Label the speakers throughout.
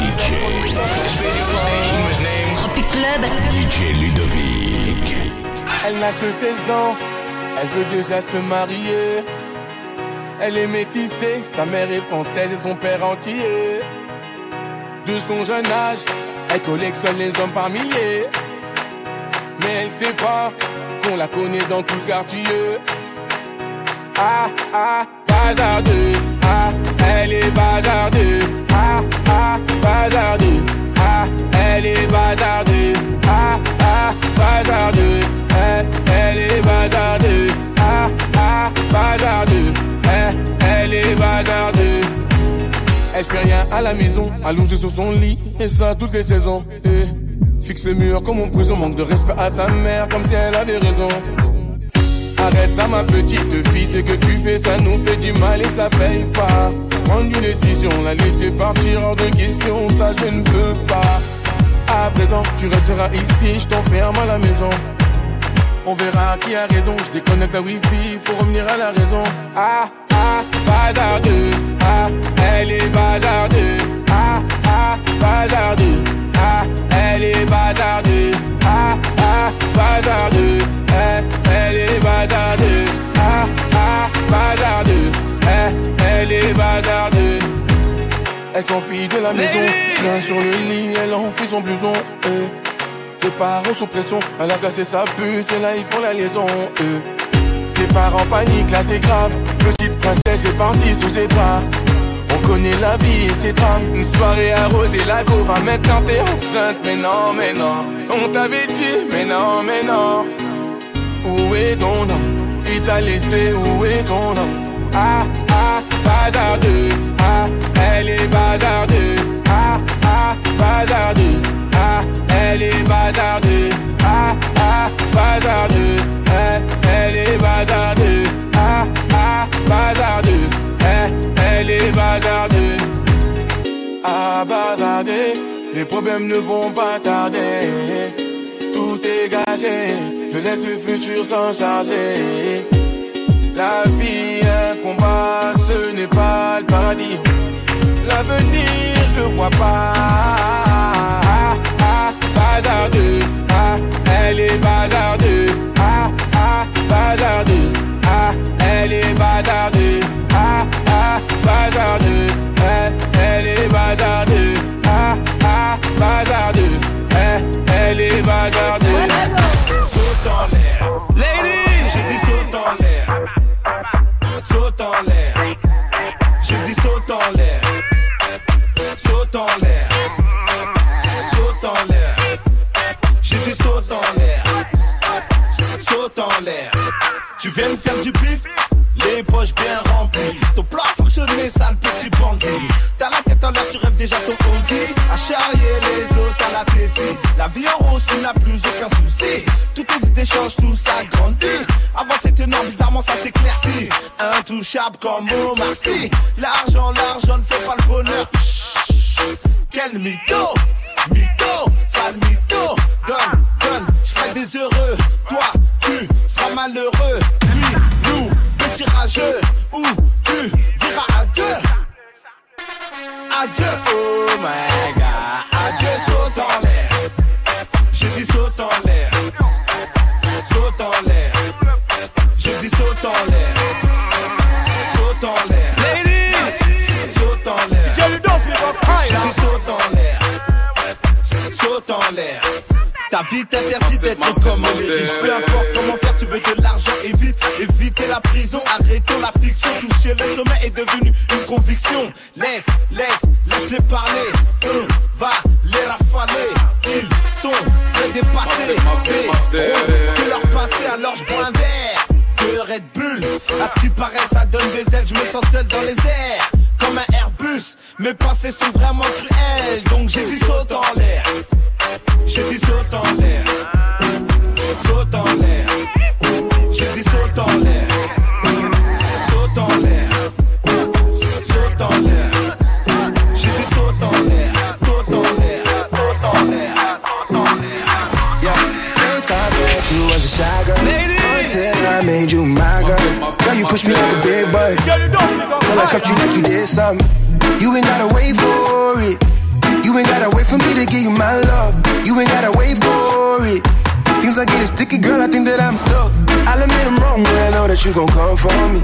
Speaker 1: DJ.
Speaker 2: Tropic Club.
Speaker 1: DJ Ludovic.
Speaker 3: Elle n'a que 16 ans, elle veut déjà se marier. Elle est métissée, sa mère est française et son père entier. De son jeune âge, elle collectionne les hommes par milliers. Mais elle sait pas qu'on la connaît dans tout le quartier. Ah, ah, bazardeux. Ah, elle est bazardeux. Ah, ah, bazardeux. Ah, elle est bazardeux. Ah, ah, bazardeux. Eh, elle est bazardeux. Ah, ah, bazardeux. Eh, elle est bazardeux. Elle fait rien à la maison, allongée sur son lit, et ça toutes les saisons. Fixe le mur comme en prison, manque de respect à sa mère, comme si elle avait raison. Arrête ça ma petite fille, ce que tu fais ça nous fait du mal et ça paye pas. Prendre une décision, la laisser partir hors de question, ça je ne peux pas. À présent tu resteras ici, je t'enferme à la maison. On verra qui a raison, je déconnecte la wifi, faut revenir à la raison. Ah ah, bazardeux, ah, elle est bazardeux. Ah ah, bazardeux, ah, elle est bazardeux. Ah ah, bazardeux, eh, elle est eh, elle est bazardeux Elle s'enfuit de la maison, plein sur le lit, elle enfuit son blouson eh. Les parents sous pression, elle a cassé sa puce et là ils font la liaison eh. Ses parents paniquent, là c'est grave. Petite princesse est partie sous ses bras. On connaît la vie et ses drames. Une soirée arrosée, la va maintenant t'es enceinte. Mais non, mais non On t'avait dit, mais non, mais non. Où est ton homme? Il t'a laissé, où est ton homme? Ah, bazardeux. Ah, elle est bazardeux. Ah, ah, bazardeux. Ah, elle est bazardeux. Ah, ah, bazardeux. Eh, elle est bazardeux. Ah, ah, bazardeux. Eh, elle est bazardeux. Ah, bazardeux. Les problèmes ne vont pas tarder. Tout est gagé. Je laisse le futur s'en charger. La vie, L'avenir, je le vois pas. Ah, ah, bazardeux. Ah, elle est bazardeux. Ah, ah, bazardeux. Ah, elle est bazardeux. Ah, ah, bazardeux. Eh, elle est bazardeux. Ah, ah, bazardeux. Eh, elle est bazardeux
Speaker 4: déjà ton hockey. À charrier les autres à la Tessie. La vie en rose, tu n'as plus aucun souci. Toutes tes idées changent, tout ça grandit. Avant c'était noir, bizarrement ça s'éclaircit. Intouchable comme Omar Sy. L'argent, l'argent ne fait pas le bonheur. Chut, Quel mytho, mytho, sale mytho. Donne, donne, je des heureux. Toi, tu seras malheureux. Ta vie t'interdit d'être comme les riches. Peu importe comment faire, tu veux de l'argent et vite. Éviter la prison, arrêtons la fiction. Toucher le sommet est devenu une conviction. Laisse, laisse, laisse-les parler. On va les rafaler. Ils sont très dépassés. Que leur passé, alors je bois un verre de Red Bull. À ce qui paraît, ça donne des ailes. Je me sens seul dans les airs. Comme un Airbus, mes pensées sont vraiment cruelles. Donc j'ai dit saute en l'air. J'ai dit saute en l'air. Saute en l'air. J'ai dit saute en l'air. Saute en l'air. Saute en l'air. J'ai dit saute en l'air. Saute en l'air. Saute en l'air. Saute en l'air.
Speaker 5: They thought that you was a shy girl Until I made you my girl Girl, you push me like a big boy Till I cut you like you did something You ain't gotta wait for it You ain't gotta wait for me to give you my love. You ain't gotta wait for it. Things are getting sticky, girl. I think that I'm stuck. I'll admit I'm wrong, but I know that you gon' come for me.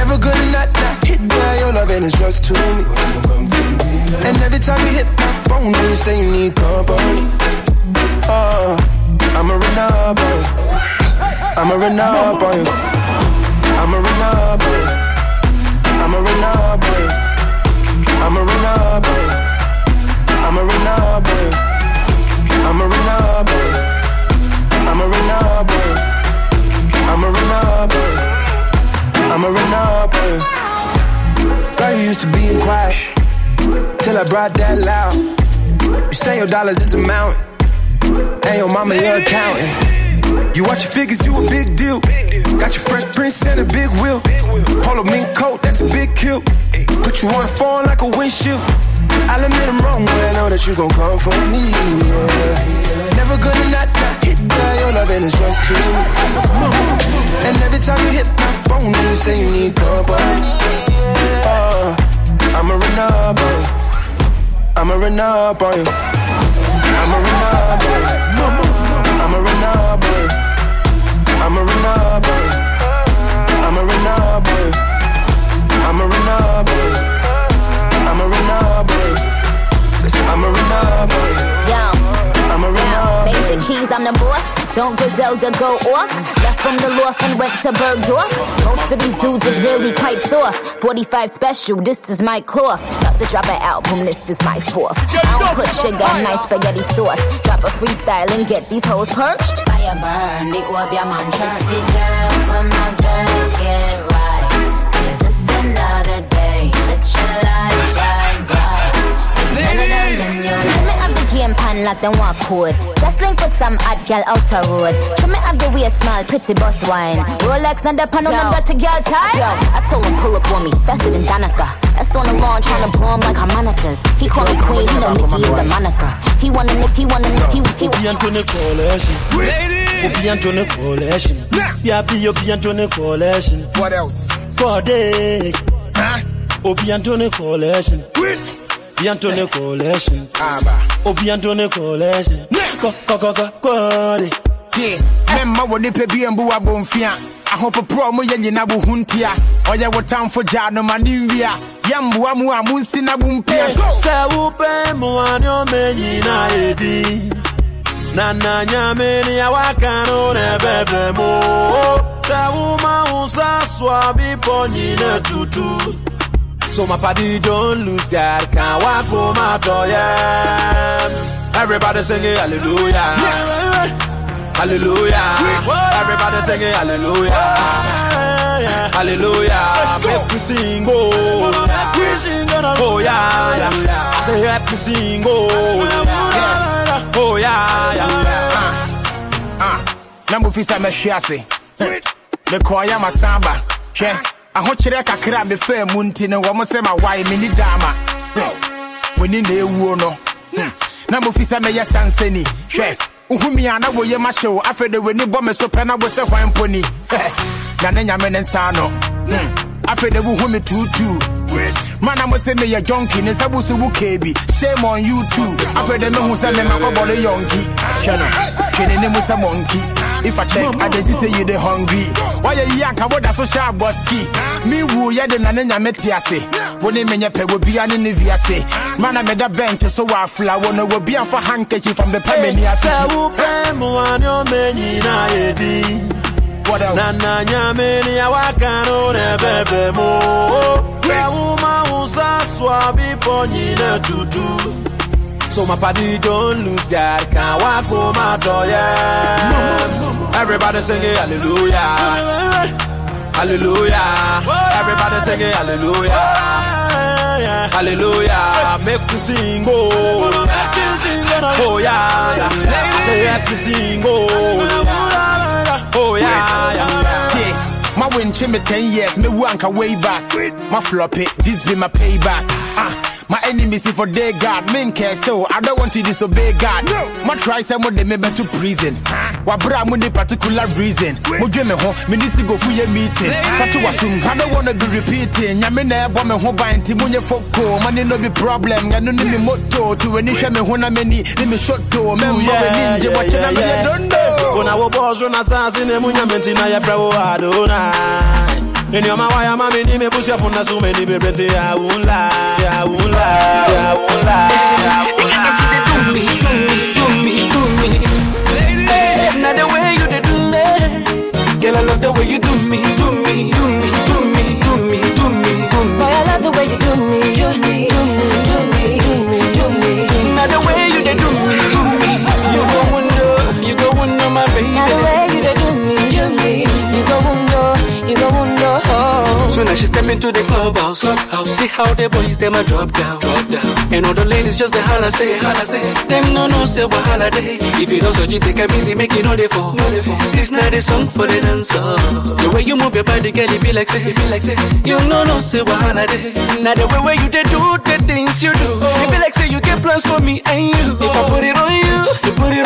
Speaker 5: Never gonna not, not hit by your love, and it's just to me. And every time you hit my phone, you say you need company. Oh, I'ma run up on you. I'ma run up on you. Girl, you used to being quiet till I brought that loud. You say your dollars is a mountain, and your mama your accountant. You watch your figures, you a big deal. Got your fresh prince and a big wheel. Polo mink coat, that's a big kill. Put you on a phone like a windshield. I'll admit I'm wrong, but I know that you gon' come for me. Yeah. Never gonna not, not hit that. Your loving is just too. And every time you hit my phone, you say you need company. Oh, I'ma run up on you. I'ma run up on you. I'ma run up on you. I'ma run up on you. I'ma run up on you. I'ma run up on you. I'ma run up on you. I'ma run up on you. I'ma run up on you.
Speaker 2: Yo,
Speaker 5: I'ma run
Speaker 2: yo, Major. Keys, I'm the boss. Don't Griselda go off. Left from the loft and went to Bergdorf. Most of these dudes is really quite soft. 45 special, this is my cloth. About to drop an album, this is my fourth. I don't put sugar in my spaghetti sauce. Drop a freestyle and get these hoes perched.
Speaker 6: Fire burn, the Obia man church. See girls, when my girls get
Speaker 2: game pan like them walk code. Just link with some hot gal out the road. Trim me up the waist small, pretty boss wine. Rolex, not the pan on them dirty girl tie. Yo, I told him pull up on me, faster than Danica. That's on the lawn trying to blow him like harmonicas. He call me queen, he know Nicki is the moniker. He wanna make, he wanna make, he, he,
Speaker 7: Obi Anthony Coalition. Obi Anthony Coalition. Yapi Obi Anthony Coalition.
Speaker 8: What else?
Speaker 7: Kode.
Speaker 8: Huh?
Speaker 7: Obi Anthony Coalition. Obi Anthony Coalition.
Speaker 8: Ah, Aba.
Speaker 7: Obi Anthony Coalition. Ko ko ko ko kode. Eh.
Speaker 8: Yeah. Memma wɔ nipa bi mbu abɔmfia ahopoprɔ mo yɛ nyina wo ho ntia ɔyɛ wo tamfo gyaa no ma ne nwia yɛmboa mu a monsi na bo mpia eh.
Speaker 7: Sɛ wopɛ mmoa ne ɔma nyina edi. Na na nyame ne awaka no na ɛbɛbrɛ mo. Sɛ woma wo nsa so a bepɔ nyina tutu. So my party don't lose God, can't walk home after yeah. Everybody singing hallelujah. Hallelujah. Everybody singing hallelujah. Hallelujah. Make we sing oh. Oh yeah, yeah. I say help me sing oh. Yeah. Oh yeah, yeah.
Speaker 8: Ah, na mofi sɛ mɛhwe ase mekɔɔyɛ masamba hwɛ ahokyerɛ kakra a mefaa mu nti no wɔ mo sɛ mawae menni daama w'ani na ɛwuo no. Hmm. na mofi sɛ mɛyɛ sansani. Hwɛ wohumi a na woyɛ mahye wo afei de w'ani bɔ me so pɛ na wo sɛ hwan mponi na ne nyame ne nsa no Hmm. afei de wohu me tuutuu. Mana mo sɛ meyɛ jonki ne nsa bo so wo shame on you too. Afei de mehu sɛ memakɔbɔle yɔnki. Hwɛ no hwɛ ne ne mu sɛ mɔnki if I check, I just say you the hungry. Why you young? I would so sharp boski. Me woo, yeah, the nanana metiase. When they menya pe will be an inviase. Man, I made a bent so I fly. One will be for handkerchief from the
Speaker 7: Pamania.
Speaker 8: What else?
Speaker 7: Nana nyamini ya wakano nebebe mo Kwa uma usa swabi ponyine tutu so my party don't lose God, can't walk home after yeah. Everybody singing hallelujah. Hallelujah. Everybody singing hallelujah. Hallelujah. Make we oh. oh, sing oh. Oh yeah. yeah. I say have to sing oh. Oh yeah. yeah.
Speaker 8: Yeah. My win me 10 years, me wanka way back. My flop it, this be my payback. Enemies for day God. Men care so I don't want to disobey God. No. My try some of them me to prison. Wa bra mo particular reason. Mo dwe me ho, me need to go for your meeting. Fatu wasum, I don't wanna be repeating. Nyame na ebo me ho ban ti mo nye foko. Money no be problem. Ya no ni me moto. To any hwe me ho na me ni, ni me shot to. Me mba we ninja watch na me don't know.
Speaker 7: Kuna wo boss na sasi ne munya menti na ya fra wo adonai. Any of my wire mommy ni me push your phone na so many baby say I won't lie, I won't lie, I won't lie. I won't
Speaker 9: I see they do me, do me, do me, do me. Hey, Not the way you they do me. Girl, I love the way you do me,
Speaker 6: now
Speaker 9: she step into the clubhouse. clubhouse. See how the boys them a drop down. drop down. And all the ladies just the holla say, holla say. Them no no say what holiday. If you don't so you take a busy, make it know they fall. No, they fall. This not a song for the dancer. The way you move your body, girl, it be like say, it be like say. You no no say what holiday. Now the way where you they do the things you do. It be like say you get plans for me and you. If I put it on you, you put it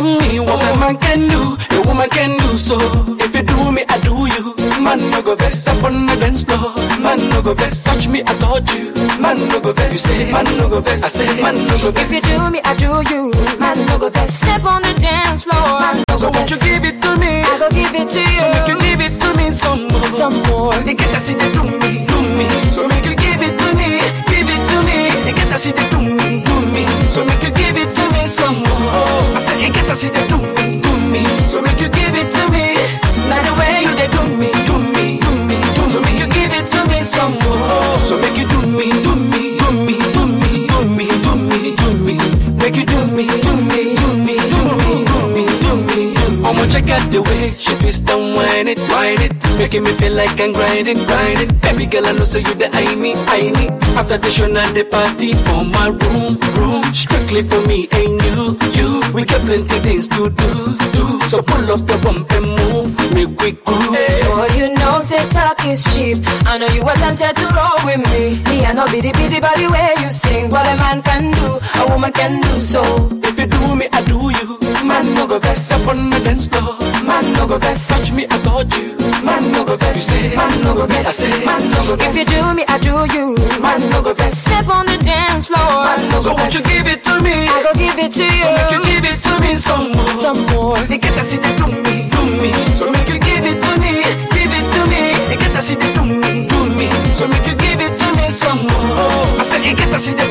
Speaker 9: on me. What a man can do, a woman can do so. If you do me, I do you. Man no go vex up on the dance floor. Man no go vex, touch me, I touch you. Man no go vex, you say. Man no go vex, I say. Man no go vex.
Speaker 6: If you do me, I do you. Man, no go best. Step on the dance floor. Man, no
Speaker 9: So won't you give it to me?
Speaker 6: I go give it to you.
Speaker 9: So make you
Speaker 6: you.
Speaker 9: give it to me some more.
Speaker 6: Some more.
Speaker 9: You get to see the do me, do me. So make you give it to me, give it to me. You get to see the do do me. Said you get I'ma check out the way she twist and whine it, whine it, making me feel like I'm grinding, grinding. Baby girl, I know so you the I me, I me. After the show, now the party for my room, room. Strictly for me and you, you. We got plenty things to do, do. So pull up your bump and move, make we groove.
Speaker 6: Boy, you know, say talk is cheap. I know you were tempted to roll with me. Me, I know be the busy body way you sing. What a man can do, a woman can do so.
Speaker 9: If vex up on the dance floor. Man, no go vex, touch me, I touch you. Man, no go vex, you say. Man, no go vex, I say. Man, no go vex.
Speaker 6: If you do me, I do you.
Speaker 9: man, no go vex.
Speaker 6: Step on the dance floor.
Speaker 9: Man, no go So won't you give it to me?
Speaker 6: I go give it to you.
Speaker 9: So make you give it to me some more.
Speaker 6: Some more.
Speaker 9: You get to see the do me, do me. So make you give it to me, give it to me. You get to see the do me, do me. So make you give it to me some more. I said you get to see the